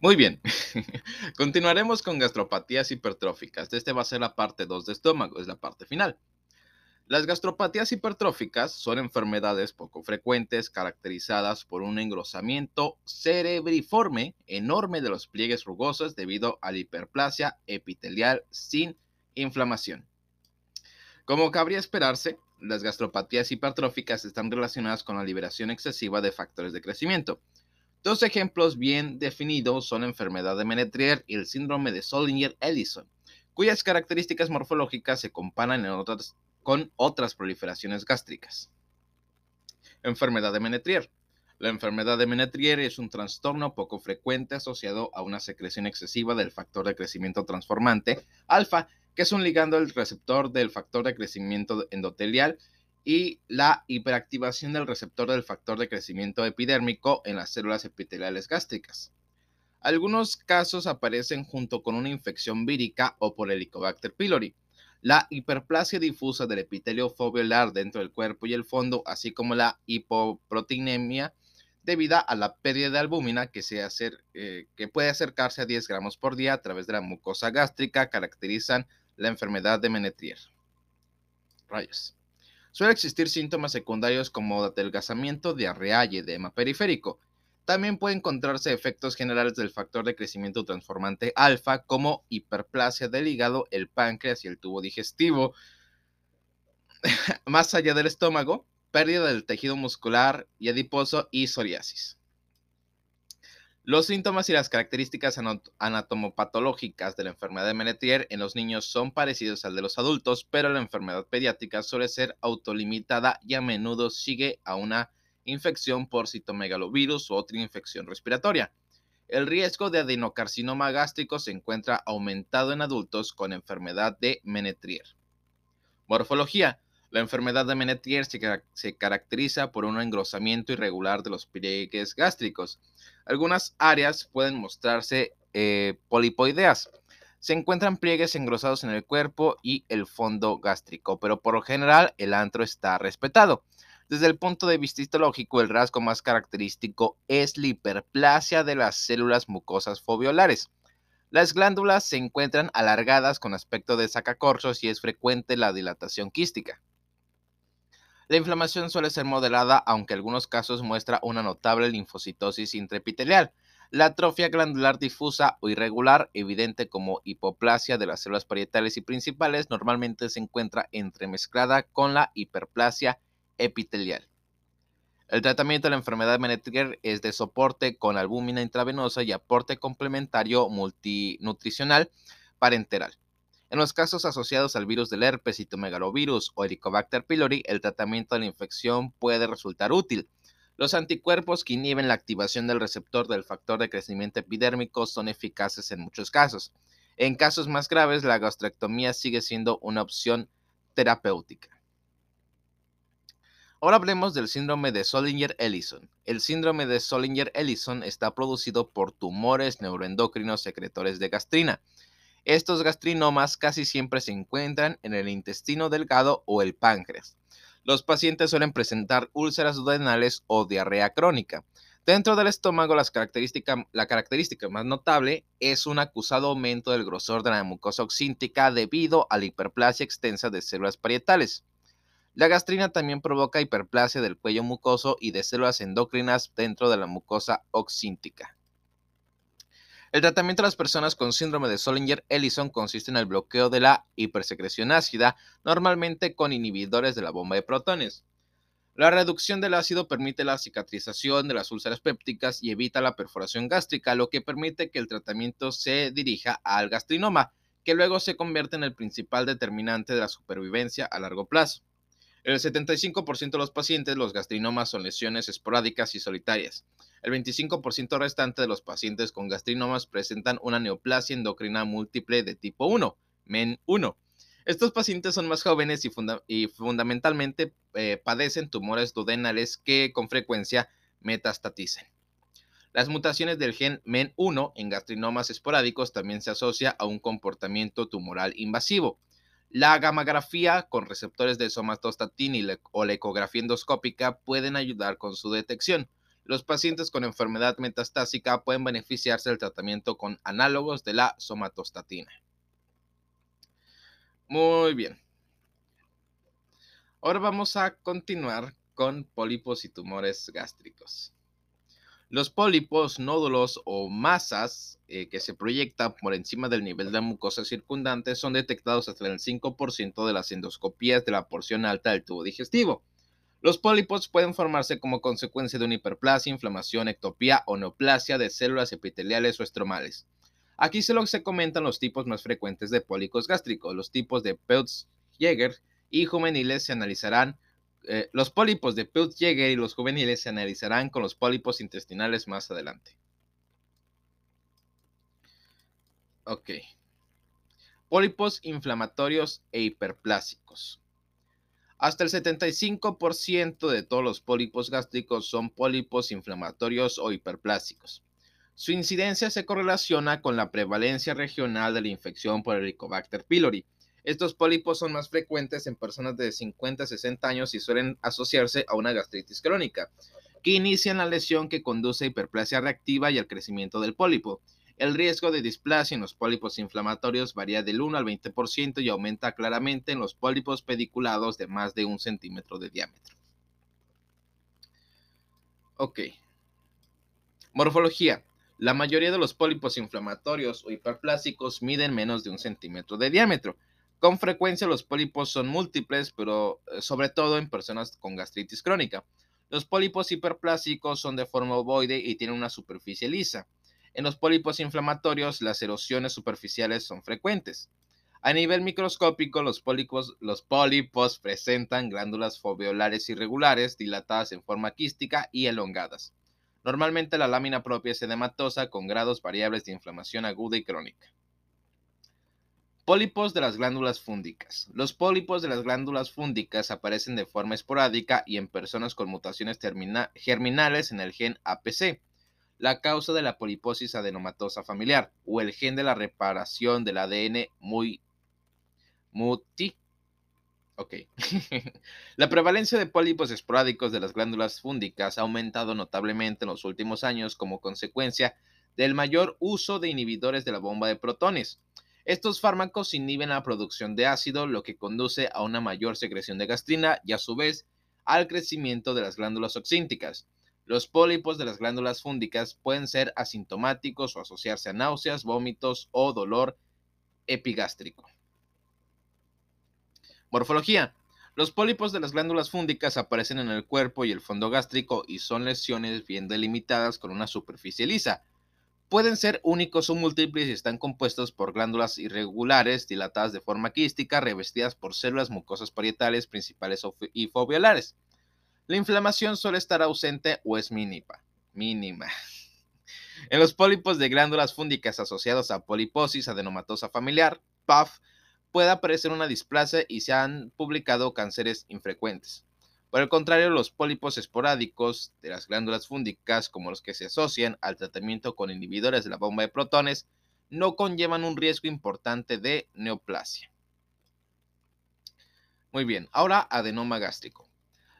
Muy bien, continuaremos con gastropatías hipertróficas. Este va a ser la parte 2 de estómago, es la parte final. Las gastropatías hipertróficas son enfermedades poco frecuentes caracterizadas por un engrosamiento cerebriforme enorme de los pliegues rugosos debido a la hiperplasia epitelial sin inflamación. Como cabría esperarse, las gastropatías hipertróficas están relacionadas con la liberación excesiva de factores de crecimiento. Dos ejemplos bien definidos son la enfermedad de Menetrier y el síndrome de Solinger-Ellison, cuyas características morfológicas se comparan con otras proliferaciones gástricas. Enfermedad de Menetrier. La enfermedad de Menetrier es un trastorno poco frecuente asociado a una secreción excesiva del factor de crecimiento transformante alfa, que es un ligando del receptor del factor de crecimiento endotelial y la hiperactivación del receptor del factor de crecimiento epidérmico en las células epiteliales gástricas. Algunos casos aparecen junto con una infección vírica o por Helicobacter pylori. La hiperplasia difusa del epitelio foveolar dentro del cuerpo y el fondo, así como la hipoproteinemia debido a la pérdida de albúmina que, eh, puede acercarse a 10 gramos por día a través de la mucosa gástrica, caracterizan la enfermedad de Menetrier. Rayos. Suele existir síntomas secundarios como adelgazamiento, diarrea y edema periférico. También puede encontrarse efectos generales del factor de crecimiento transformante alfa como hiperplasia del hígado, el páncreas y el tubo digestivo. Más allá del estómago, pérdida del tejido muscular y adiposo y psoriasis. Los síntomas y las características anatomopatológicas de la enfermedad de Menetrier en los niños son parecidos al de los adultos, pero la enfermedad pediátrica suele ser autolimitada y a menudo sigue a una infección por citomegalovirus u otra infección respiratoria. El riesgo de adenocarcinoma gástrico se encuentra aumentado en adultos con enfermedad de Menetrier. Morfología. La enfermedad de Menetrier se, caracteriza por un engrosamiento irregular de los pliegues gástricos. Algunas áreas pueden mostrarse eh, polipoideas. Se encuentran pliegues engrosados en el cuerpo y el fondo gástrico, pero por lo general el antro está respetado. Desde el punto de vista histológico, el rasgo más característico es la hiperplasia de las células mucosas foveolares. Las glándulas se encuentran alargadas con aspecto de sacacorchos y es frecuente la dilatación quística. La inflamación suele ser moderada, aunque en algunos casos muestra una notable linfocitosis intraepitelial. La atrofia glandular difusa o irregular, evidente como hipoplasia de las células parietales y principales, normalmente se encuentra entremezclada con la hiperplasia epitelial. El tratamiento de la enfermedad Menetrier es de soporte con albúmina intravenosa y aporte complementario multinutricional parenteral. En los casos asociados al virus del herpes, citomegalovirus o Helicobacter pylori, el tratamiento de la infección puede resultar útil. Los anticuerpos que inhiben la activación del receptor del factor de crecimiento epidérmico son eficaces en muchos casos. En casos más graves, la gastrectomía sigue siendo una opción terapéutica. Ahora hablemos del síndrome de Solinger-Ellison. El síndrome de Solinger-Ellison está producido por tumores neuroendocrinos secretores de gastrina. Estos gastrinomas casi siempre se encuentran en el intestino delgado o el páncreas. Los pacientes suelen presentar úlceras duodenales o diarrea crónica. Dentro del estómago, la característica más notable es un acusado aumento del grosor de la mucosa oxíntica debido a la hiperplasia extensa de células parietales. La gastrina también provoca hiperplasia del cuello mucoso y de células endocrinas dentro de la mucosa oxíntica. El tratamiento de las personas con síndrome de Solinger-Ellison consiste en el bloqueo de la hipersecreción ácida, normalmente con inhibidores de la bomba de protones. La reducción del ácido permite la cicatrización de las úlceras pépticas y evita la perforación gástrica, lo que permite que el tratamiento se dirija al gastrinoma, que luego se convierte en el principal determinante de la supervivencia a largo plazo. En el 75% de los pacientes, los gastrinomas son lesiones esporádicas y solitarias. El 25% restante de los pacientes con gastrinomas presentan una neoplasia endocrina múltiple de tipo 1, MEN1. Estos pacientes son más jóvenes y, fundamentalmente eh, padecen tumores duodenales que con frecuencia metastatizan. Las mutaciones del gen MEN1 en gastrinomas esporádicos también se asocia a un comportamiento tumoral invasivo. La gamografía con receptores de somatostatina o la ecografía endoscópica pueden ayudar con su detección. Los pacientes con enfermedad metastásica pueden beneficiarse del tratamiento con análogos de la somatostatina. Muy bien. Ahora vamos a continuar con pólipos y tumores gástricos. Los pólipos, nódulos o masas eh, que se proyectan por encima del nivel de la mucosa circundante son detectados hasta el 5% de las endoscopías de la porción alta del tubo digestivo. Los pólipos pueden formarse como consecuencia de una hiperplasia, inflamación, ectopía o neoplasia de células epiteliales o estromales. Aquí solo se comentan los tipos más frecuentes de pólipos gástricos. Los tipos de Peutz-Jeghers y juveniles se analizarán eh, los pólipos de Peutz-Jeghers y los juveniles se analizarán con los pólipos intestinales más adelante. Ok. Pólipos inflamatorios e hiperplásicos. Hasta el 75% de todos los pólipos gástricos son pólipos inflamatorios o hiperplásicos. Su incidencia se correlaciona con la prevalencia regional de la infección por Helicobacter pylori estos pólipos son más frecuentes en personas de 50 a 60 años y suelen asociarse a una gastritis crónica, que inicia la lesión que conduce a hiperplasia reactiva y al crecimiento del pólipo. El riesgo de displasia en los pólipos inflamatorios varía del 1 al 20% y aumenta claramente en los pólipos pediculados de más de un centímetro de diámetro. Ok. Morfología. La mayoría de los pólipos inflamatorios o hiperplásicos miden menos de un centímetro de diámetro. Con frecuencia los pólipos son múltiples, pero eh, sobre todo en personas con gastritis crónica. Los pólipos hiperplásicos son de forma ovoide y tienen una superficie lisa. En los pólipos inflamatorios las erosiones superficiales son frecuentes. A nivel microscópico, los pólipos, los pólipos presentan glándulas foveolares irregulares, dilatadas en forma quística y elongadas. Normalmente la lámina propia es edematosa con grados variables de inflamación aguda y crónica. Pólipos de las glándulas fúndicas. Los pólipos de las glándulas fúndicas aparecen de forma esporádica y en personas con mutaciones germinales en el gen APC, la causa de la poliposis adenomatosa familiar o el gen de la reparación del ADN muy muti. Ok. la prevalencia de pólipos esporádicos de las glándulas fúndicas ha aumentado notablemente en los últimos años como consecuencia del mayor uso de inhibidores de la bomba de protones estos fármacos inhiben la producción de ácido, lo que conduce a una mayor secreción de gastrina y a su vez al crecimiento de las glándulas oxínticas. Los pólipos de las glándulas fúndicas pueden ser asintomáticos o asociarse a náuseas, vómitos o dolor epigástrico. Morfología. Los pólipos de las glándulas fúndicas aparecen en el cuerpo y el fondo gástrico y son lesiones bien delimitadas con una superficie lisa. Pueden ser únicos o múltiples y están compuestos por glándulas irregulares, dilatadas de forma quística, revestidas por células mucosas parietales principales y foveolares. La inflamación suele estar ausente o es mínima. mínima. En los pólipos de glándulas fúndicas asociados a poliposis adenomatosa familiar, PAF, puede aparecer una displasia y se han publicado cánceres infrecuentes. Por el contrario, los pólipos esporádicos de las glándulas fúndicas, como los que se asocian al tratamiento con inhibidores de la bomba de protones, no conllevan un riesgo importante de neoplasia. Muy bien, ahora adenoma gástrico.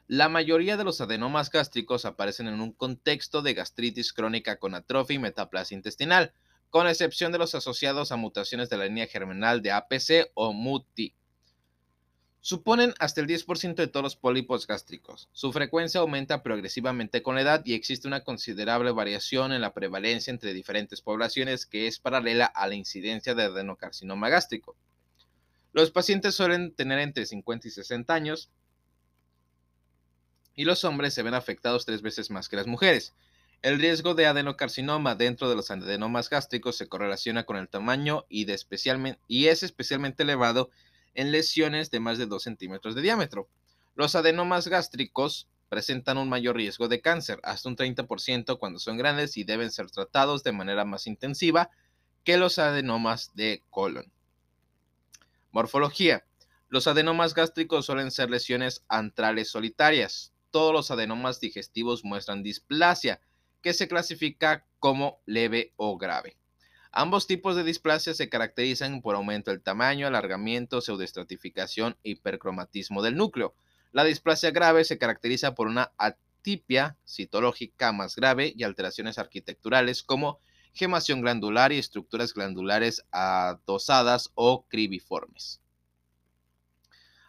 La mayoría de los adenomas gástricos aparecen en un contexto de gastritis crónica con atrofia y metaplasia intestinal, con excepción de los asociados a mutaciones de la línea germinal de APC o MUTI. Suponen hasta el 10% de todos los pólipos gástricos. Su frecuencia aumenta progresivamente con la edad y existe una considerable variación en la prevalencia entre diferentes poblaciones que es paralela a la incidencia de adenocarcinoma gástrico. Los pacientes suelen tener entre 50 y 60 años y los hombres se ven afectados tres veces más que las mujeres. El riesgo de adenocarcinoma dentro de los adenomas gástricos se correlaciona con el tamaño y, es especialmente elevado en lesiones de más de 2 centímetros de diámetro. Los adenomas gástricos presentan un mayor riesgo de cáncer, hasta un 30% cuando son grandes y deben ser tratados de manera más intensiva que los adenomas de colon. Morfología. Los adenomas gástricos suelen ser lesiones antrales solitarias. Todos los adenomas digestivos muestran displasia, que se clasifica como leve o grave. Ambos tipos de displasia se caracterizan por aumento del tamaño, alargamiento, pseudoestratificación e hipercromatismo del núcleo. La displasia grave se caracteriza por una fenotipia citológica más grave y alteraciones arquitecturales como gemación glandular y estructuras glandulares adosadas o cribiformes.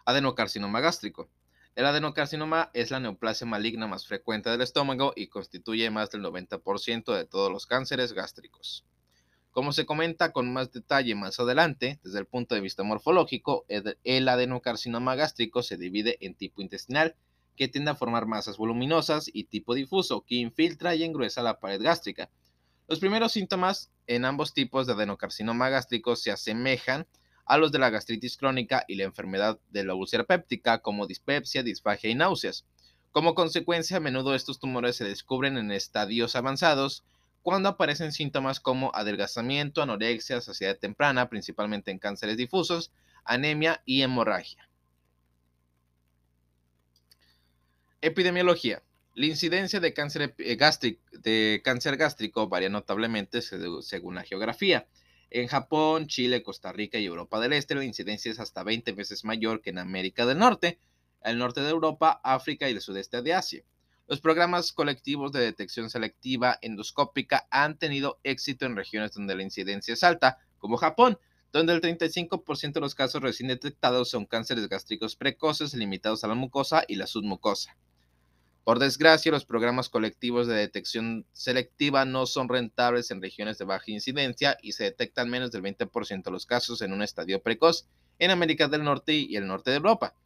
Adenocarcinoma gástrico. El adenocarcinoma es la neoplasia maligna más frecuente del estómago y constituye más del 90% de todos los cánceres gástricos. Como se comenta con más detalle más adelante, desde el punto de vista morfológico, el adenocarcinoma gástrico se divide en tipo intestinal, que tiende a formar masas voluminosas, y tipo difuso, que infiltra y engruesa la pared gástrica. Los primeros síntomas en ambos tipos de adenocarcinoma gástrico se asemejan a los de la gastritis crónica y la enfermedad de la úlcera péptica, como dispepsia, disfagia y náuseas. Como consecuencia, a menudo estos tumores se descubren en estadios avanzados, cuando aparecen síntomas como adelgazamiento, anorexia, saciedad temprana, principalmente en cánceres difusos, anemia y hemorragia. Epidemiología. La incidencia de cáncer, gástrico, de cáncer gástrico varía notablemente según la geografía. En Japón, Chile, Costa Rica y Europa del Este la incidencia es hasta 20 veces mayor que en América del Norte, el norte de Europa, África y el sudeste de Asia. Los programas colectivos de detección selectiva endoscópica han tenido éxito en regiones donde la incidencia es alta, como Japón, donde el 35% de los casos recién detectados son cánceres gástricos precoces limitados a la mucosa y la submucosa. Por desgracia, los programas colectivos de detección selectiva no son rentables en regiones de baja incidencia y se detectan menos del 20% de los casos en un estadio precoz en América del Norte y el norte de Europa.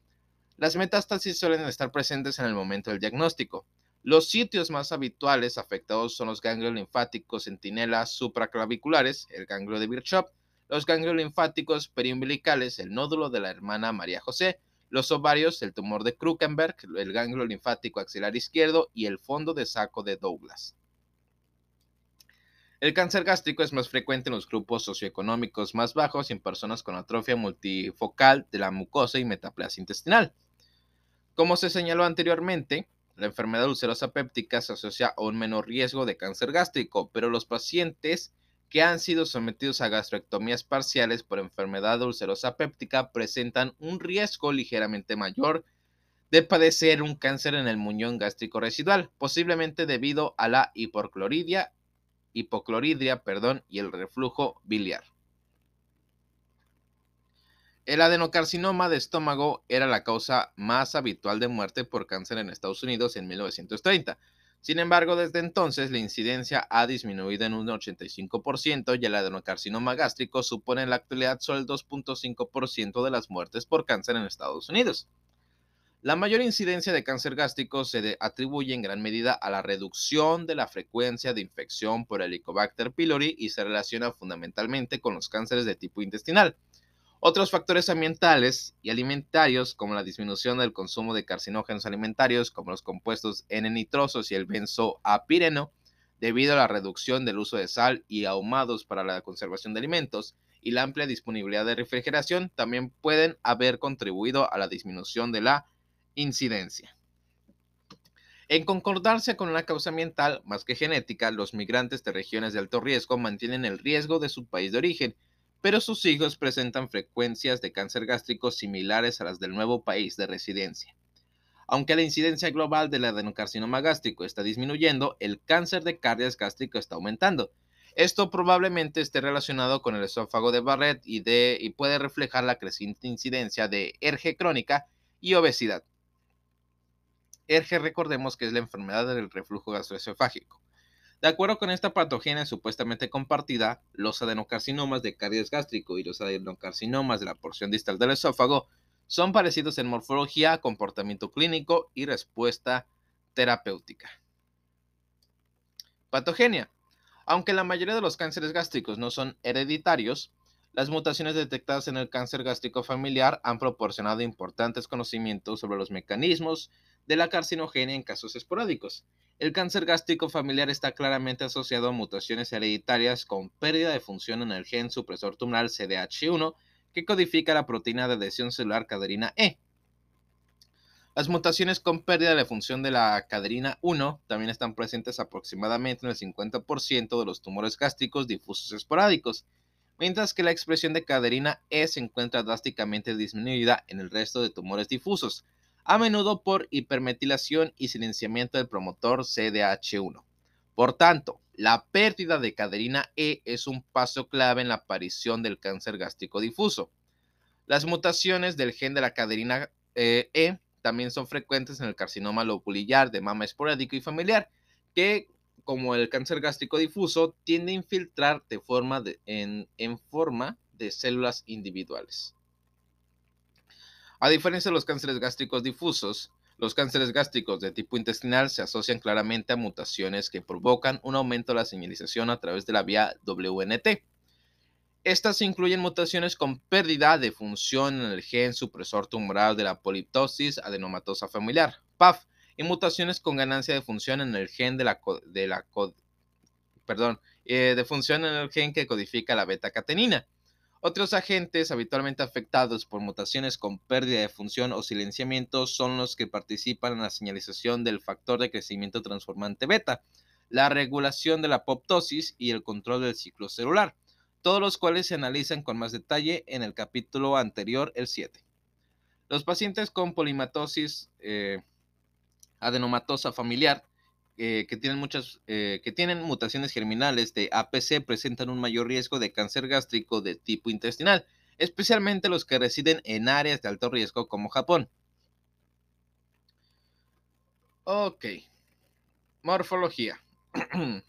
Las metástasis suelen estar presentes en el momento del diagnóstico. Los sitios más habituales afectados son los ganglios linfáticos centinelas supraclaviculares, el ganglio de Virchow, los ganglios linfáticos periumbilicales, el nódulo de la hermana María José, los ovarios, el tumor de Krukenberg, el ganglio linfático axilar izquierdo y el fondo de saco de Douglas. El cáncer gástrico es más frecuente en los grupos socioeconómicos más bajos y en personas con atrofia multifocal de la mucosa y metaplasia intestinal. Como se señaló anteriormente, la enfermedad ulcerosa péptica se asocia a un menor riesgo de cáncer gástrico, pero los pacientes que han sido sometidos a gastrectomías parciales por enfermedad ulcerosa péptica presentan un riesgo ligeramente mayor de padecer un cáncer en el muñón gástrico residual, posiblemente debido a la perdón, y el reflujo biliar. El adenocarcinoma de estómago era la causa más habitual de muerte por cáncer en Estados Unidos en 1930. Sin embargo, desde entonces la incidencia ha disminuido en un 85% y el adenocarcinoma gástrico supone en la actualidad solo el 2.5% de las muertes por cáncer en Estados Unidos. La mayor incidencia de cáncer gástrico se atribuye en gran medida a la reducción de la frecuencia de infección por Helicobacter pylori y se relaciona fundamentalmente con los cánceres de tipo intestinal. Otros factores ambientales y alimentarios, como la disminución del consumo de carcinógenos alimentarios, como los compuestos N-nitrosos y el benzoapireno, debido a la reducción del uso de sal y ahumados para la conservación de alimentos, y la amplia disponibilidad de refrigeración, también pueden haber contribuido a la disminución de la incidencia. En concordancia con una causa ambiental más que genética, los migrantes de regiones de alto riesgo mantienen el riesgo de su país de origen pero sus hijos presentan frecuencias de cáncer gástrico similares a las del nuevo país de residencia. Aunque la incidencia global del adenocarcinoma gástrico está disminuyendo, el cáncer de cardias gástrico está aumentando. Esto probablemente esté relacionado con el esófago de Barrett y, y puede reflejar la creciente incidencia de ERGE crónica y obesidad. ERGE recordemos que es la enfermedad del reflujo gastroesofágico. De acuerdo con esta patogenia supuestamente compartida, los adenocarcinomas de cardias gástrico y los adenocarcinomas de la porción distal del esófago son parecidos en morfología, comportamiento clínico y respuesta terapéutica. Patogenia. Aunque la mayoría de los cánceres gástricos no son hereditarios, las mutaciones detectadas en el cáncer gástrico familiar han proporcionado importantes conocimientos sobre los mecanismos de la carcinogenia en casos esporádicos. El cáncer gástrico familiar está claramente asociado a mutaciones hereditarias con pérdida de función en el gen supresor tumoral CDH1 que codifica la proteína de adhesión celular caderina E. Las mutaciones con pérdida de función de la caderina 1 también están presentes aproximadamente en el 50% de los tumores gástricos difusos esporádicos, mientras que la expresión de caderina E se encuentra drásticamente disminuida en el resto de tumores difusos, a menudo por hipermetilación y silenciamiento del promotor CDH1. Por tanto, la pérdida de caderina E es un paso clave en la aparición del cáncer gástrico difuso. Las mutaciones del gen de la caderina eh, E también son frecuentes en el carcinoma lobulillar de mama esporádico y familiar, que, como el cáncer gástrico difuso, tiende a infiltrar de forma en, en forma de células individuales. A diferencia de los cánceres gástricos difusos, los cánceres gástricos de tipo intestinal se asocian claramente a mutaciones que provocan un aumento de la señalización a través de la vía WNT. Estas incluyen mutaciones con pérdida de función en el gen supresor tumoral de la poliptosis adenomatosa familiar, PAF, y mutaciones con ganancia de función en el gen de la, de la perdón, eh, de función en el gen que codifica la beta-catenina. Otros agentes habitualmente afectados por mutaciones con pérdida de función o silenciamiento son los que participan en la señalización del factor de crecimiento transformante beta, la regulación de la apoptosis y el control del ciclo celular, todos los cuales se analizan con más detalle en el capítulo anterior, el 7. Los pacientes con polimatosis eh, adenomatosa familiar eh, que, tienen muchas, eh, que tienen mutaciones germinales de APC presentan un mayor riesgo de cáncer gástrico de tipo intestinal, especialmente los que residen en áreas de alto riesgo como Japón. Ok. Morfología.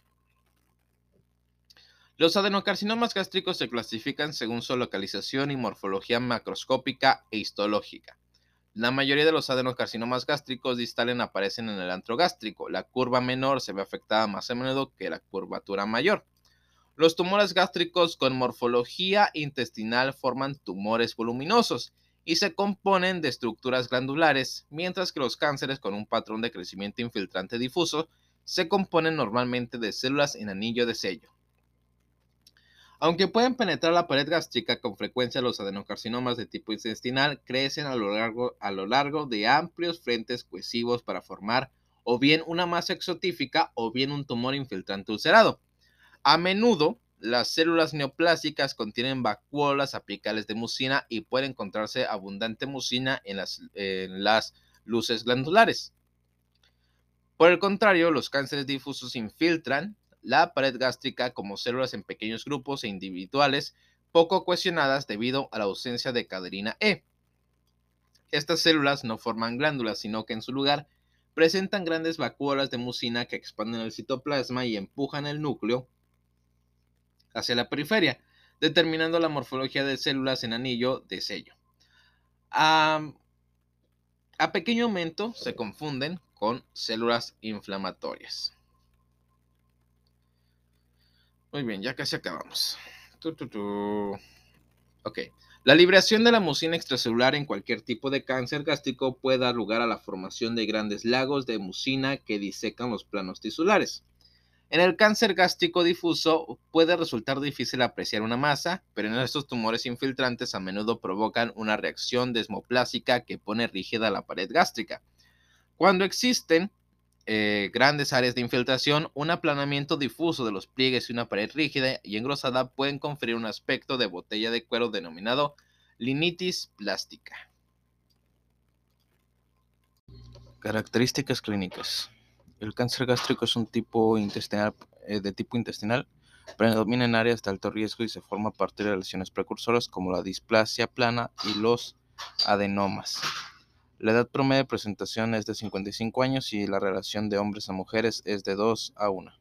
Los adenocarcinomas gástricos se clasifican según su localización y morfología macroscópica e histológica. La mayoría de los adenocarcinomas gástricos distales aparecen en el antro gástrico. La curva menor se ve afectada más a menudo que la curvatura mayor. Los tumores gástricos con morfología intestinal forman tumores voluminosos y se componen de estructuras glandulares, mientras que los cánceres con un patrón de crecimiento infiltrante difuso se componen normalmente de células en anillo de sello. Aunque pueden penetrar la pared gástrica, con frecuencia los adenocarcinomas de tipo intestinal crecen a lo largo, de amplios frentes cohesivos para formar o bien una masa exotífica o bien un tumor infiltrante ulcerado. A menudo, las células neoplásicas contienen vacuolas apicales de mucina y puede encontrarse abundante mucina en las, en las luces glandulares. Por el contrario, los cánceres difusos infiltran la pared gástrica como células en pequeños grupos e individuales poco cohesionadas debido a la ausencia de caderina E. Estas células no forman glándulas, sino que en su lugar presentan grandes vacuolas de mucina que expanden el citoplasma y empujan el núcleo hacia la periferia, determinando la morfología de células en anillo de sello. a pequeño aumento se confunden con células inflamatorias. Muy bien, ya casi acabamos. Ok. La liberación de la mucina extracelular en cualquier tipo de cáncer gástrico puede dar lugar a la formación de grandes lagos de mucina que disecan los planos tisulares. En el cáncer gástrico difuso puede resultar difícil apreciar una masa, pero en estos tumores infiltrantes a menudo provocan una reacción desmoplásica que pone rígida la pared gástrica. Cuando existen eh, grandes áreas de infiltración, un aplanamiento difuso de los pliegues y una pared rígida y engrosada pueden conferir un aspecto de botella de cuero denominado linitis plástica. Características clínicas. El cáncer gástrico es un tipo intestinal, eh, de tipo intestinal, predomina en áreas de alto riesgo y se forma a partir de lesiones precursoras como la displasia plana y los adenomas. La edad promedio de presentación es de 55 años y la relación de hombres a mujeres es de 2 a 1.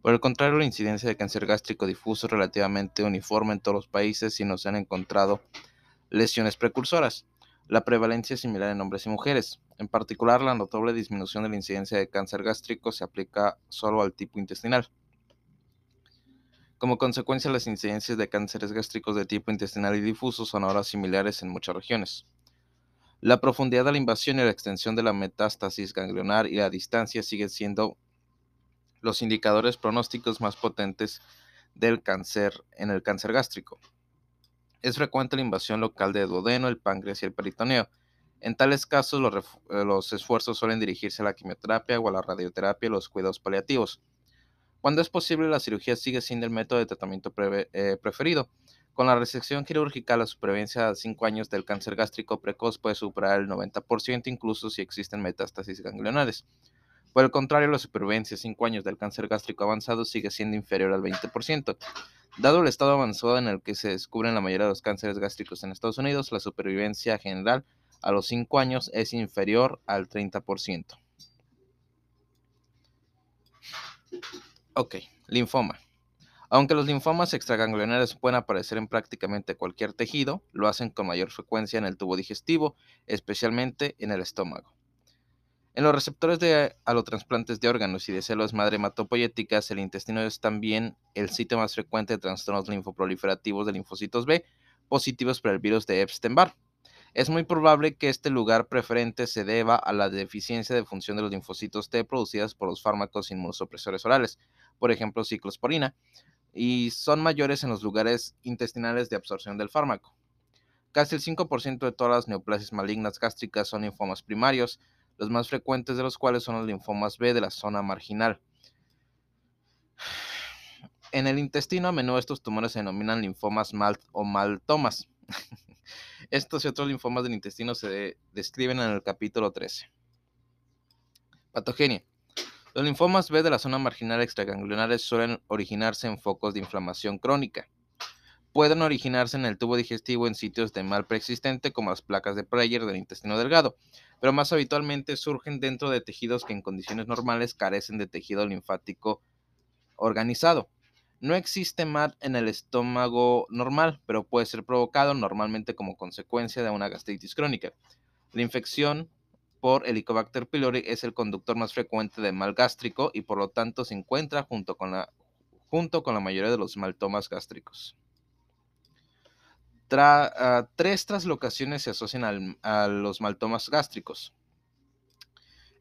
Por el contrario, la incidencia de cáncer gástrico difuso es relativamente uniforme en todos los países y no se han encontrado lesiones precursoras. La prevalencia es similar en hombres y mujeres. En particular, la notable disminución de la incidencia de cáncer gástrico se aplica solo al tipo intestinal. Como consecuencia, las incidencias de cánceres gástricos de tipo intestinal y difuso son ahora similares en muchas regiones. La profundidad de la invasión y la extensión de la metástasis ganglionar y la distancia siguen siendo los indicadores pronósticos más potentes del cáncer en el cáncer gástrico. Es frecuente la invasión local de duodeno, el páncreas y el peritoneo. En tales casos, los, eh, los esfuerzos suelen dirigirse a la quimioterapia o a la radioterapia y los cuidados paliativos. Cuando es posible, la cirugía sigue siendo el método de tratamiento eh, preferido. Con la resección quirúrgica, la supervivencia a 5 años del cáncer gástrico precoz puede superar el 90%, incluso si existen metástasis ganglionares. Por el contrario, la supervivencia a 5 años del cáncer gástrico avanzado sigue siendo inferior al 20%. Dado el estado avanzado en el que se descubren la mayoría de los cánceres gástricos en Estados Unidos, la supervivencia general a los 5 años es inferior al 30%. Ok, linfoma. Aunque los linfomas extraganglionares pueden aparecer en prácticamente cualquier tejido, lo hacen con mayor frecuencia en el tubo digestivo, especialmente en el estómago. En los receptores de alotransplantes de órganos y de células madre hematopoyéticas, el intestino es también el sitio más frecuente de trastornos linfoproliferativos de linfocitos B positivos para el virus de Epstein-Barr. Es muy probable que este lugar preferente se deba a la deficiencia de función de los linfocitos T producidas por los fármacos inmunosupresores orales, por ejemplo ciclosporina, y son mayores en los lugares intestinales de absorción del fármaco. Casi el 5% de todas las neoplasias malignas gástricas son linfomas primarios, los más frecuentes de los cuales son los linfomas B de la zona marginal. En el intestino a menudo estos tumores se denominan linfomas MALT o maltomas. Estos y otros linfomas del intestino se describen en el capítulo 13. Patogenia. Los linfomas B de la zona marginal extraganglionares suelen originarse en focos de inflamación crónica. Pueden originarse en el tubo digestivo en sitios de mal preexistente como las placas de Prayer del intestino delgado, pero más habitualmente surgen dentro de tejidos que en condiciones normales carecen de tejido linfático organizado. No existe MAD en el estómago normal, pero puede ser provocado normalmente como consecuencia de una gastritis crónica. La infección por Helicobacter pylori es el conductor más frecuente de mal gástrico y por lo tanto se encuentra junto con la, mayoría de los maltomas gástricos. Ah, tres traslocaciones se asocian a los maltomas gástricos.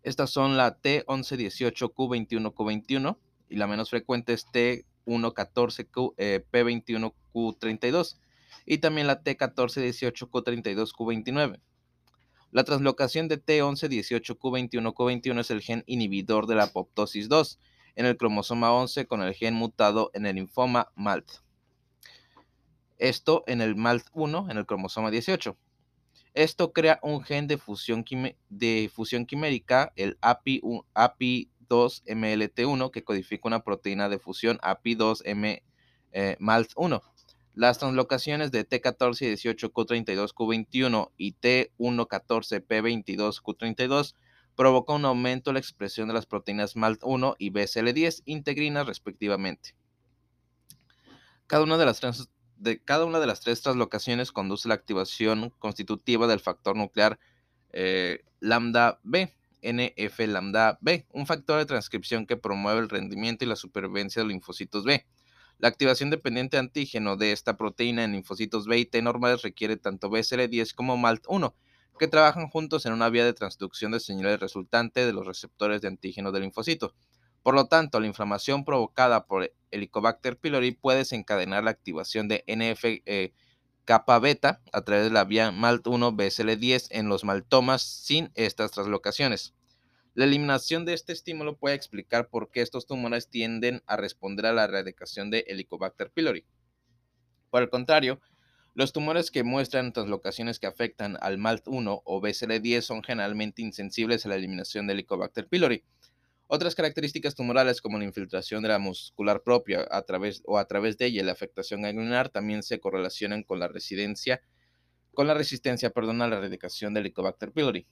Estas son la T1118Q21Q21 y la menos frecuente es T114P21Q32 y también la T1418Q32Q29. La translocación de T1118Q21Q21 es el gen inhibidor de la apoptosis 2 en el cromosoma 11 con el gen mutado en el linfoma MALT. Esto en el MALT1 en el cromosoma 18. Esto crea un gen de fusión, de fusión quimérica, el API, API2-MLT1, que codifica una proteína de fusión API2-MALT1. Las translocaciones de T14-18Q32Q21 y T114P22Q32 provocan un aumento en la expresión de las proteínas MALT1 y BCL10 integrinas respectivamente. Cada una de las, tres translocaciones conduce a la activación constitutiva del factor nuclear eh, lambda B, NF lambda B, un factor de transcripción que promueve el rendimiento y la supervivencia de linfocitos B. La activación dependiente de antígeno de esta proteína en linfocitos B y T normales requiere tanto BCL10 como MALT1, que trabajan juntos en una vía de transducción de señales resultante de los receptores de antígeno del linfocito. Por lo tanto, la inflamación provocada por Helicobacter pylori puede desencadenar la activación de NF eh, kappa beta a través de la vía MALT1 BCL10 en los maltomas sin estas translocaciones. La eliminación de este estímulo puede explicar por qué estos tumores tienden a responder a la erradicación de Helicobacter pylori. Por el contrario, los tumores que muestran translocaciones que afectan al MALT1 o BCL10 son generalmente insensibles a la eliminación de Helicobacter pylori. Otras características tumorales como la infiltración de la muscular propia o a través de ella la afectación ganglionar también se correlacionan con la residencia con la resistencia perdón, a la erradicación de Helicobacter pylori.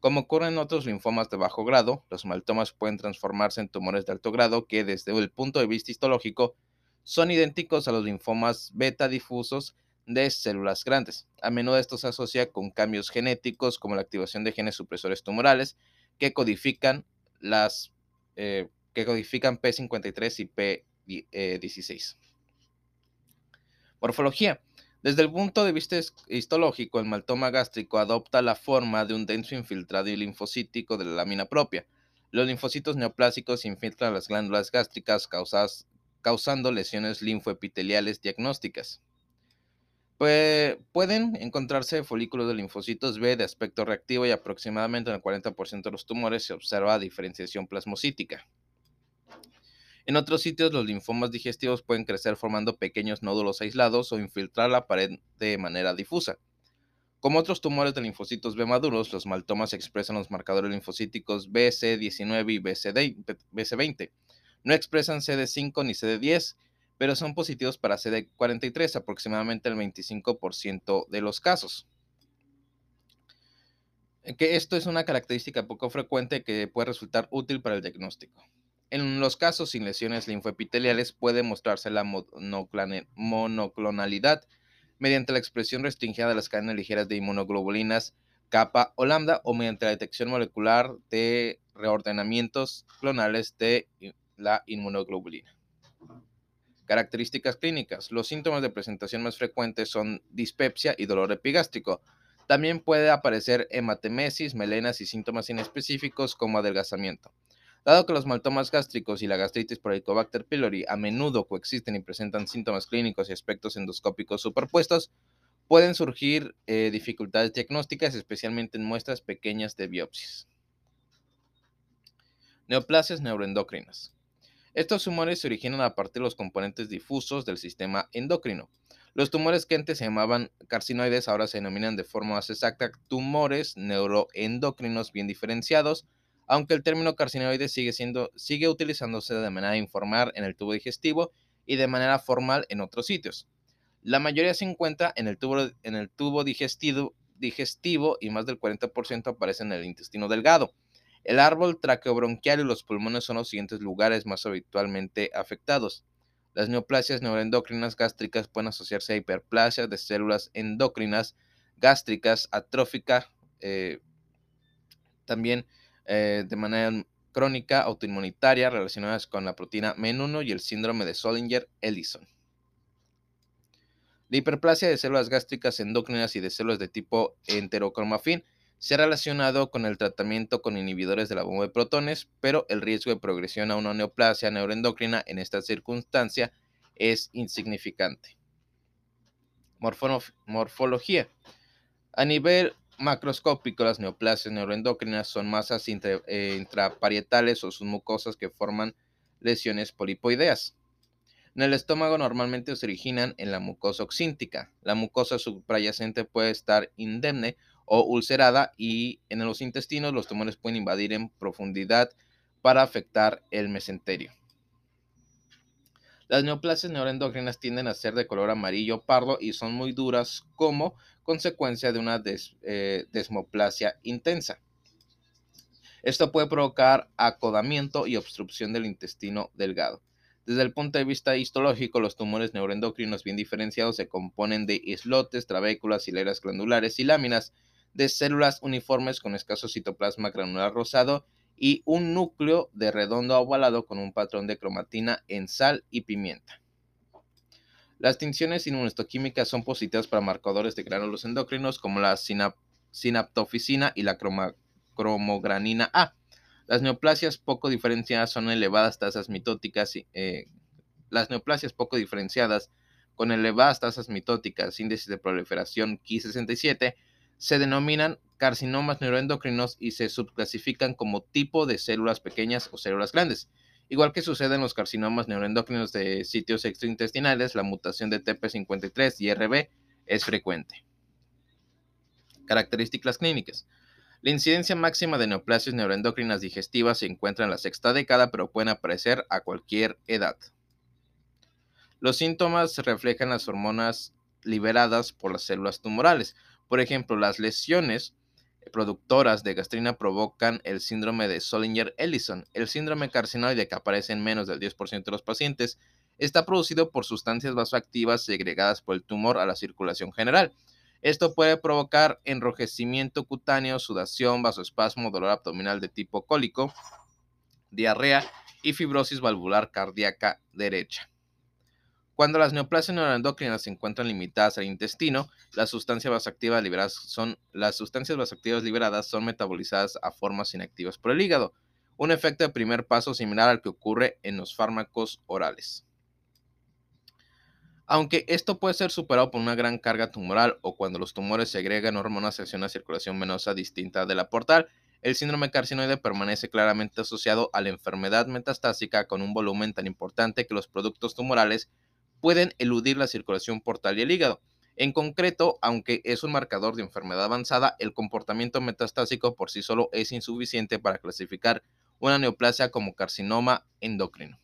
Como ocurre en otros linfomas de bajo grado, los maltomas pueden transformarse en tumores de alto grado que desde el punto de vista histológico son idénticos a los linfomas beta difusos de células grandes. A menudo esto se asocia con cambios genéticos como la activación de genes supresores tumorales que codifican las eh, que codifican P53 y P16. Morfología. Desde el punto de vista histológico, el maltoma gástrico adopta la forma de un denso infiltrado y linfocítico de la lámina propia. Los linfocitos neoplásicos infiltran las glándulas gástricas causando lesiones linfoepiteliales diagnósticas. pueden encontrarse folículos de linfocitos B de aspecto reactivo y aproximadamente en el 40% de los tumores se observa diferenciación plasmocítica. En otros sitios, los linfomas digestivos pueden crecer formando pequeños nódulos aislados o infiltrar la pared de manera difusa. Como otros tumores de linfocitos B maduros, los maltomas expresan los marcadores linfocíticos BC19 y BC20. No expresan CD5 ni CD10, pero son positivos para CD43, aproximadamente el 25% de los casos. Que esto es una característica poco frecuente que puede resultar útil para el diagnóstico. En los casos sin lesiones linfoepiteliales puede mostrarse la monoclonalidad mediante la expresión restringida de las cadenas ligeras de inmunoglobulinas kappa o lambda o mediante la detección molecular de reordenamientos clonales de la inmunoglobulina. Características clínicas. Los síntomas de presentación más frecuentes son dispepsia y dolor epigástrico. También puede aparecer hematemesis, melenas y síntomas inespecíficos como adelgazamiento. Dado que los maltomas gástricos y la gastritis por Helicobacter pylori a menudo coexisten y presentan síntomas clínicos y aspectos endoscópicos superpuestos, pueden surgir eh, dificultades diagnósticas, especialmente en muestras pequeñas de biopsias. Neoplasias neuroendocrinas. Estos tumores se originan a partir de los componentes difusos del sistema endocrino. Los tumores que antes se llamaban carcinoides ahora se denominan de forma más exacta tumores neuroendocrinos bien diferenciados, aunque el término carcinoide sigue, siendo, sigue utilizándose de manera informal en el tubo digestivo y de manera formal en otros sitios. La mayoría se encuentra en el tubo, en el tubo digestivo, digestivo y más del 40% aparece en el intestino delgado. El árbol traqueobronquial y los pulmones son los siguientes lugares más habitualmente afectados. Las neoplasias neuroendocrinas gástricas pueden asociarse a hiperplasias de células endocrinas gástricas atróficas, eh, también eh, de manera crónica autoinmunitaria relacionadas con la proteína MEN1 y el síndrome de Solinger-Ellison. La hiperplasia de células gástricas endócrinas y de células de tipo enterocromafin se ha relacionado con el tratamiento con inhibidores de la bomba de protones, pero el riesgo de progresión a una neoplasia neuroendocrina en esta circunstancia es insignificante. morfología. A nivel macroscópico, las neoplasias neuroendocrinas son masas eh, intraparietales o submucosas que forman lesiones polipoideas. En el estómago normalmente se originan en la mucosa oxíntica. La mucosa subyacente puede estar indemne o ulcerada y en los intestinos los tumores pueden invadir en profundidad para afectar el mesenterio. Las neoplasias neuroendocrinas tienden a ser de color amarillo pardo y son muy duras como consecuencia de una eh, desmoplasia intensa. Esto puede provocar acodamiento y obstrucción del intestino delgado. Desde el punto de vista histológico, los tumores neuroendocrinos bien diferenciados se componen de islotes, trabéculas, hileras glandulares y láminas de células uniformes con escaso citoplasma granular rosado y un núcleo de redondo ovalado con un patrón de cromatina en sal y pimienta. Las tinciones inmunohistoquímicas son positivas para marcadores de gránulos endocrinos como la sinaptoficina y la cromogranina A. Las neoplasias poco diferenciadas son elevadas tasas mitóticas. Eh, las neoplasias poco diferenciadas con elevadas tasas mitóticas, índices de proliferación Ki67, se denominan carcinomas neuroendocrinos y se subclasifican como tipo de células pequeñas o células grandes. Igual que sucede en los carcinomas neuroendocrinos de sitios extraintestinales, la mutación de TP53 y RB es frecuente. Características clínicas. La incidencia máxima de neoplasias neuroendocrinas digestivas se encuentra en la sexta década, pero pueden aparecer a cualquier edad. Los síntomas reflejan las hormonas liberadas por las células tumorales. Por ejemplo, las lesiones productoras de gastrina provocan el síndrome de Solinger-Ellison. El síndrome carcinoide, que aparece en menos del 10% de los pacientes, está producido por sustancias vasoactivas segregadas por el tumor a la circulación general. Esto puede provocar enrojecimiento cutáneo, sudación, vasoespasmo, dolor abdominal de tipo cólico, diarrea y fibrosis valvular cardíaca derecha. Cuando las neoplasias neuroendocrinas se encuentran limitadas al intestino, las sustancias vasoactivas liberadas son, liberadas son metabolizadas a formas inactivas por el hígado, un efecto de primer paso similar al que ocurre en los fármacos orales. Aunque esto puede ser superado por una gran carga tumoral o cuando los tumores segregan hormonas hacia una circulación venosa distinta de la portal, el síndrome carcinoide permanece claramente asociado a la enfermedad metastásica con un volumen tan importante que los productos tumorales pueden eludir la circulación portal y el hígado. En concreto, aunque es un marcador de enfermedad avanzada, el comportamiento metastásico por sí solo es insuficiente para clasificar una neoplasia como carcinoma endocrino.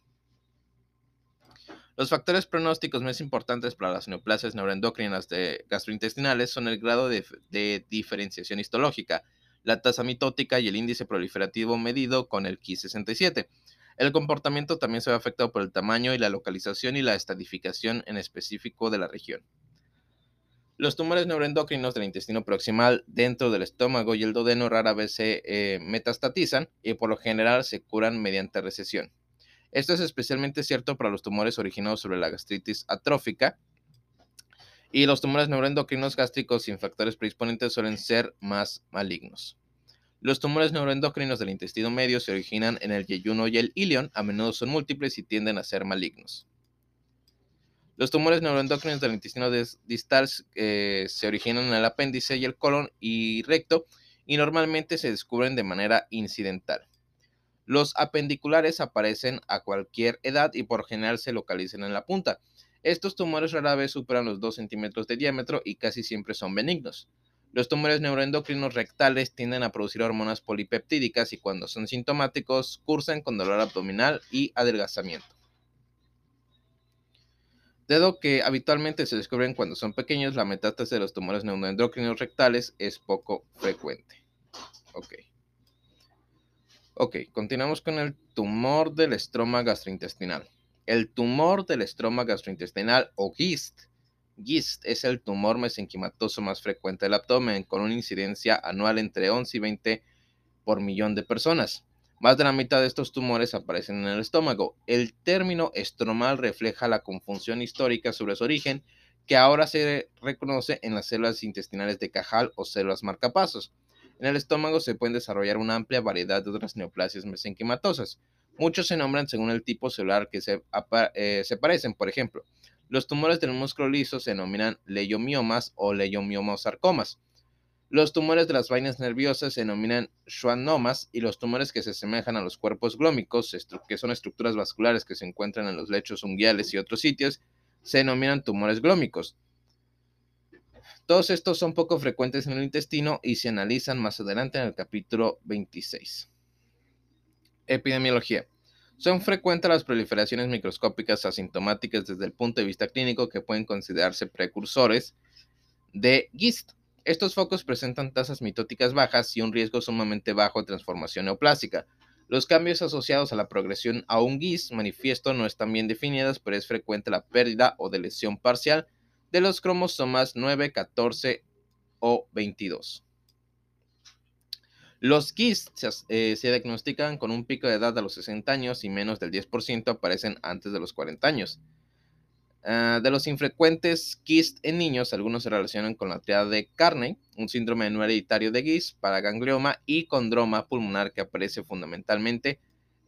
Los factores pronósticos más importantes para las neoplasias neuroendocrinas de gastrointestinales son el grado de, de diferenciación histológica, la tasa mitótica y el índice proliferativo medido con el Ki67. El comportamiento también se ve afectado por el tamaño y la localización y la estadificación en específico de la región. Los tumores neuroendocrinos del intestino proximal dentro del estómago y el duodeno rara vez se eh, metastatizan y por lo general se curan mediante recesión. Esto es especialmente cierto para los tumores originados sobre la gastritis atrófica, y los tumores neuroendocrinos gástricos sin factores predisponentes suelen ser más malignos. Los tumores neuroendocrinos del intestino medio se originan en el yeyuno y el ilion, a menudo son múltiples y tienden a ser malignos. Los tumores neuroendocrinos del intestino distal eh, se originan en el apéndice y el colon y recto y normalmente se descubren de manera incidental. Los apendiculares aparecen a cualquier edad y por general se localizan en la punta. Estos tumores rara vez superan los 2 centímetros de diámetro y casi siempre son benignos. Los tumores neuroendocrinos rectales tienden a producir hormonas polipeptídicas y cuando son sintomáticos cursan con dolor abdominal y adelgazamiento. Dedo que habitualmente se descubren cuando son pequeños, la metástasis de los tumores neuroendocrinos rectales es poco frecuente. Ok. Ok, continuamos con el tumor del estroma gastrointestinal. El tumor del estroma gastrointestinal o GIST. GIST es el tumor mesenquimatoso más frecuente del abdomen, con una incidencia anual entre 11 y 20 por millón de personas. Más de la mitad de estos tumores aparecen en el estómago. El término estromal refleja la confusión histórica sobre su origen, que ahora se reconoce en las células intestinales de Cajal o células marcapasos. En el estómago se pueden desarrollar una amplia variedad de otras neoplasias mesenquimatosas. Muchos se nombran según el tipo celular que se, eh, se parecen. Por ejemplo, los tumores del músculo liso se denominan leiomiomas o leiomiomosarcomas. Los tumores de las vainas nerviosas se denominan schwannomas y los tumores que se asemejan a los cuerpos glómicos, que son estructuras vasculares que se encuentran en los lechos unguiales y otros sitios, se denominan tumores glómicos. Todos estos son poco frecuentes en el intestino y se analizan más adelante en el capítulo 26. Epidemiología. Son frecuentes las proliferaciones microscópicas asintomáticas desde el punto de vista clínico que pueden considerarse precursores de GIST. Estos focos presentan tasas mitóticas bajas y un riesgo sumamente bajo de transformación neoplástica. Los cambios asociados a la progresión a un GIST manifiesto no están bien definidos, pero es frecuente la pérdida o de lesión parcial de los cromosomas 9, 14 o 22. Los GIST eh, se, diagnostican con un pico de edad a los 60 años y menos del 10% aparecen antes de los 40 años. Ah, de los infrecuentes GIST en niños, algunos se relacionan con la triada de Carney, un síndrome no hereditario de GIST, paraganglioma y condroma pulmonar que aparece fundamentalmente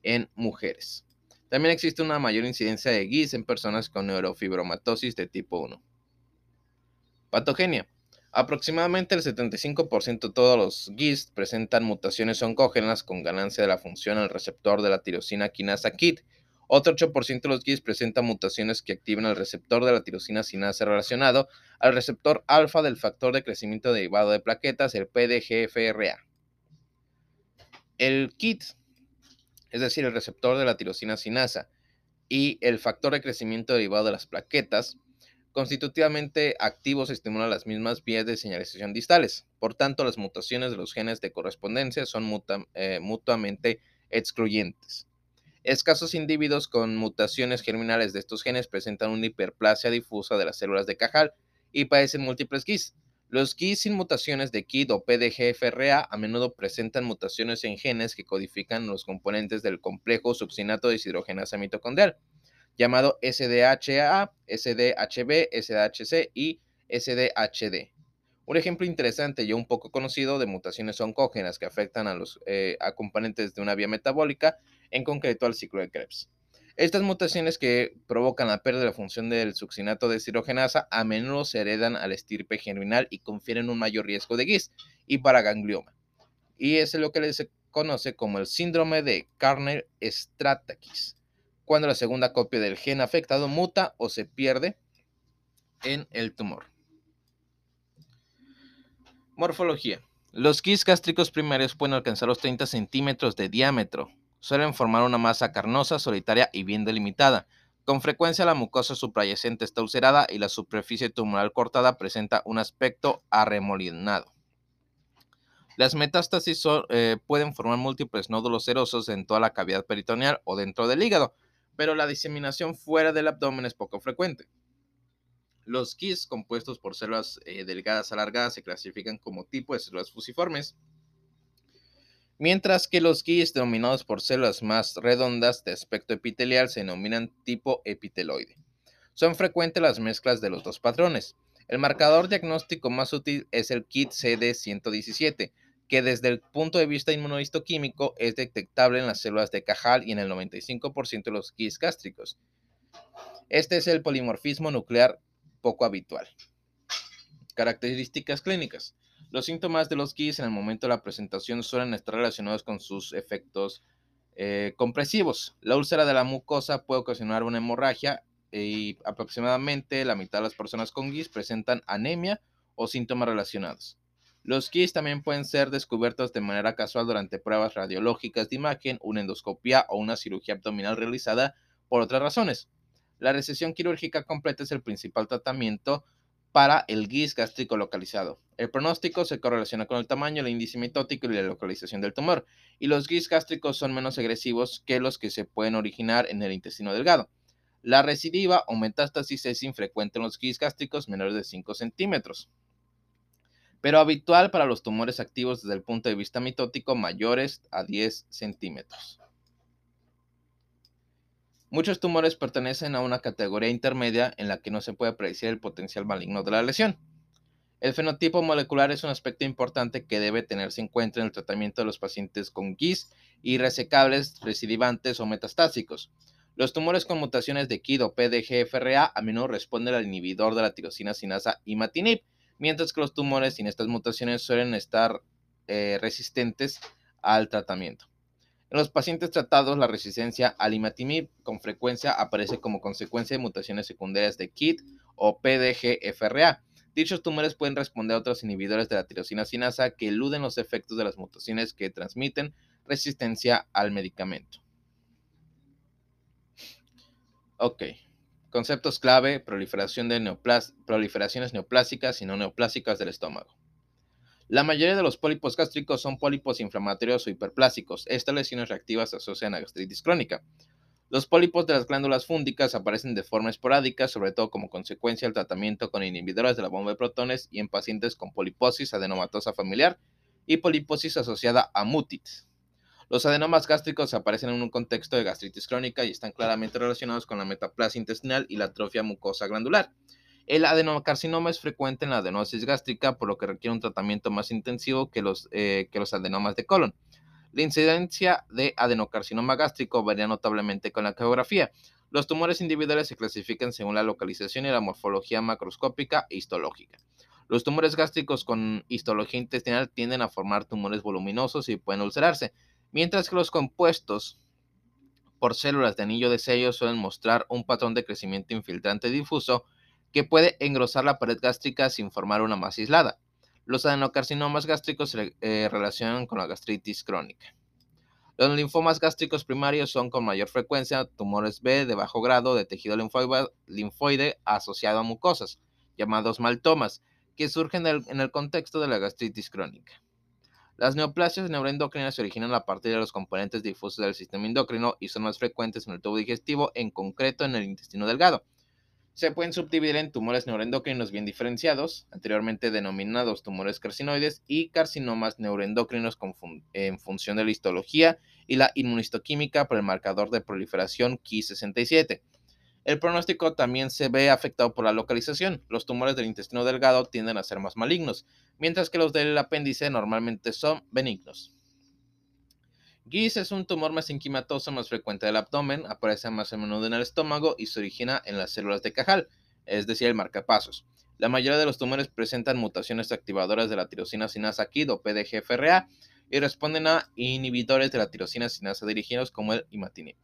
en mujeres. También existe una mayor incidencia de GIST en personas con neurofibromatosis de tipo 1. Patogenia. Aproximadamente el 75% de todos los GIST presentan mutaciones oncógenas con ganancia de la función al receptor de la tirosina quinasa KIT. Otro 8% de los GIST presentan mutaciones que activan el receptor de la tirosina sinasa relacionado al receptor alfa del factor de crecimiento derivado de plaquetas, el PDGFRA. El KIT, es decir, el receptor de la tirosina sinasa, y el factor de crecimiento derivado de las plaquetas, constitutivamente activos estimulan las mismas vías de señalización distales. Por tanto, las mutaciones de los genes de correspondencia son eh, mutuamente excluyentes. Escasos individuos con mutaciones germinales de estos genes presentan una hiperplasia difusa de las células de Cajal y padecen múltiples GIS. Los GIS sin mutaciones de KID o PDGFRA a menudo presentan mutaciones en genes que codifican los componentes del complejo succinato de deshidrogenasa mitocondrial llamado SDHA, SDHB, SDHC y SDHD. Un ejemplo interesante y un poco conocido de mutaciones oncógenas que afectan a los eh, componentes de una vía metabólica, en concreto al ciclo de Krebs. Estas mutaciones que provocan la pérdida de la función del succinato de deshidrogenasa a menudo se heredan al estirpe germinal y confieren un mayor riesgo de GIS y paraganglioma. y es lo que se conoce como el síndrome de Carner-Stratakis, cuando la segunda copia del gen afectado muta o se pierde en el tumor. Morfología. Los quis gástricos primarios pueden alcanzar los 30 centímetros de diámetro. Suelen formar una masa carnosa, solitaria y bien delimitada. Con frecuencia la mucosa suprayacente está ulcerada y la superficie tumoral cortada presenta un aspecto arremolinado. Las metástasis eh, pueden formar múltiples nódulos serosos en toda la cavidad peritoneal o dentro del hígado, pero la diseminación fuera del abdomen es poco frecuente. Los KIS compuestos por células eh, delgadas alargadas se clasifican como tipo de células fusiformes, mientras que los KIS denominados por células más redondas de aspecto epitelial se denominan tipo epiteloide. Son frecuentes las mezclas de los dos patrones. El marcador diagnóstico más útil es el KIT CD117, que desde el punto de vista inmunohistoquímico es detectable en las células de Cajal y en el 95% de los KIS gástricos. Este es el polimorfismo nuclear poco habitual. Características clínicas. Los síntomas de los KIS en el momento de la presentación suelen estar relacionados con sus efectos eh, compresivos. La úlcera de la mucosa puede ocasionar una hemorragia y aproximadamente la mitad de las personas con GIS presentan anemia o síntomas relacionados. Los KIS también pueden ser descubiertos de manera casual durante pruebas radiológicas de imagen, una endoscopia o una cirugía abdominal realizada por otras razones. La recesión quirúrgica completa es el principal tratamiento para el GIS gástrico localizado. El pronóstico se correlaciona con el tamaño, el índice mitótico y la localización del tumor, y los GIS gástricos son menos agresivos que los que se pueden originar en el intestino delgado. La recidiva o metástasis es infrecuente en los GIS gástricos menores de 5 centímetros, pero habitual para los tumores activos desde el punto de vista mitótico mayores a 10 centímetros. Muchos tumores pertenecen a una categoría intermedia en la que no se puede predecir el potencial maligno de la lesión. El fenotipo molecular es un aspecto importante que debe tenerse en cuenta en el tratamiento de los pacientes con GIS y resecables, recidivantes o metastásicos. Los tumores con mutaciones de KID o PDGFRA a menudo responden al inhibidor de la tirosina sinasa imatinib, mientras que los tumores sin estas mutaciones suelen estar eh, resistentes al tratamiento. En los pacientes tratados, la resistencia al imatinib con frecuencia aparece como consecuencia de mutaciones secundarias de KIT o PDGFRA. Dichos tumores pueden responder a otros inhibidores de la tirosina sinasa que eluden los efectos de las mutaciones que transmiten resistencia al medicamento. Ok. Conceptos clave, proliferación de proliferaciones neoplásicas y no neoplásicas del estómago. La mayoría de los pólipos gástricos son pólipos inflamatorios o hiperplásicos. Estas lesiones reactivas se asocian a gastritis crónica. Los pólipos de las glándulas fúndicas aparecen de forma esporádica, sobre todo como consecuencia del tratamiento con inhibidores de la bomba de protones y en pacientes con poliposis adenomatosa familiar y poliposis asociada a mutitis. Los adenomas gástricos aparecen en un contexto de gastritis crónica y están claramente relacionados con la metaplasia intestinal y la atrofia mucosa glandular. El adenocarcinoma es frecuente en la adenosis gástrica, por lo que requiere un tratamiento más intensivo que los, eh, que los adenomas de colon. La incidencia de adenocarcinoma gástrico varía notablemente con la geografía. Los tumores individuales se clasifican según la localización y la morfología macroscópica e histológica. Los tumores gástricos con histología intestinal tienden a formar tumores voluminosos y pueden ulcerarse, mientras que los compuestos por células de anillo de sello suelen mostrar un patrón de crecimiento infiltrante difuso que puede engrosar la pared gástrica sin formar una masa aislada. Los adenocarcinomas gástricos se eh, relacionan con la gastritis crónica. Los linfomas gástricos primarios son con mayor frecuencia tumores B de bajo grado de tejido linfoide, asociado a mucosas, llamados maltomas, que surgen en el contexto de la gastritis crónica. Las neoplasias neuroendocrinas se originan a partir de los componentes difusos del sistema endocrino y son más frecuentes en el tubo digestivo, en concreto en el intestino delgado. Se pueden subdividir en tumores neuroendocrinos bien diferenciados, anteriormente denominados tumores carcinoides, y carcinomas neuroendocrinos en función de la histología y la inmunistoquímica por el marcador de proliferación Ki67. El pronóstico también se ve afectado por la localización. Los tumores del intestino delgado tienden a ser más malignos, mientras que los del apéndice normalmente son benignos. GIS es un tumor mesenquimatoso más frecuente del abdomen, aparece más a menudo en el estómago y se origina en las células de Cajal, es decir, el marcapasos. La mayoría de los tumores presentan mutaciones activadoras de la tirosina sinasa KID o PDGFRA. y responden a inhibidores de la tirosina sinasa dirigidos como el imatinib.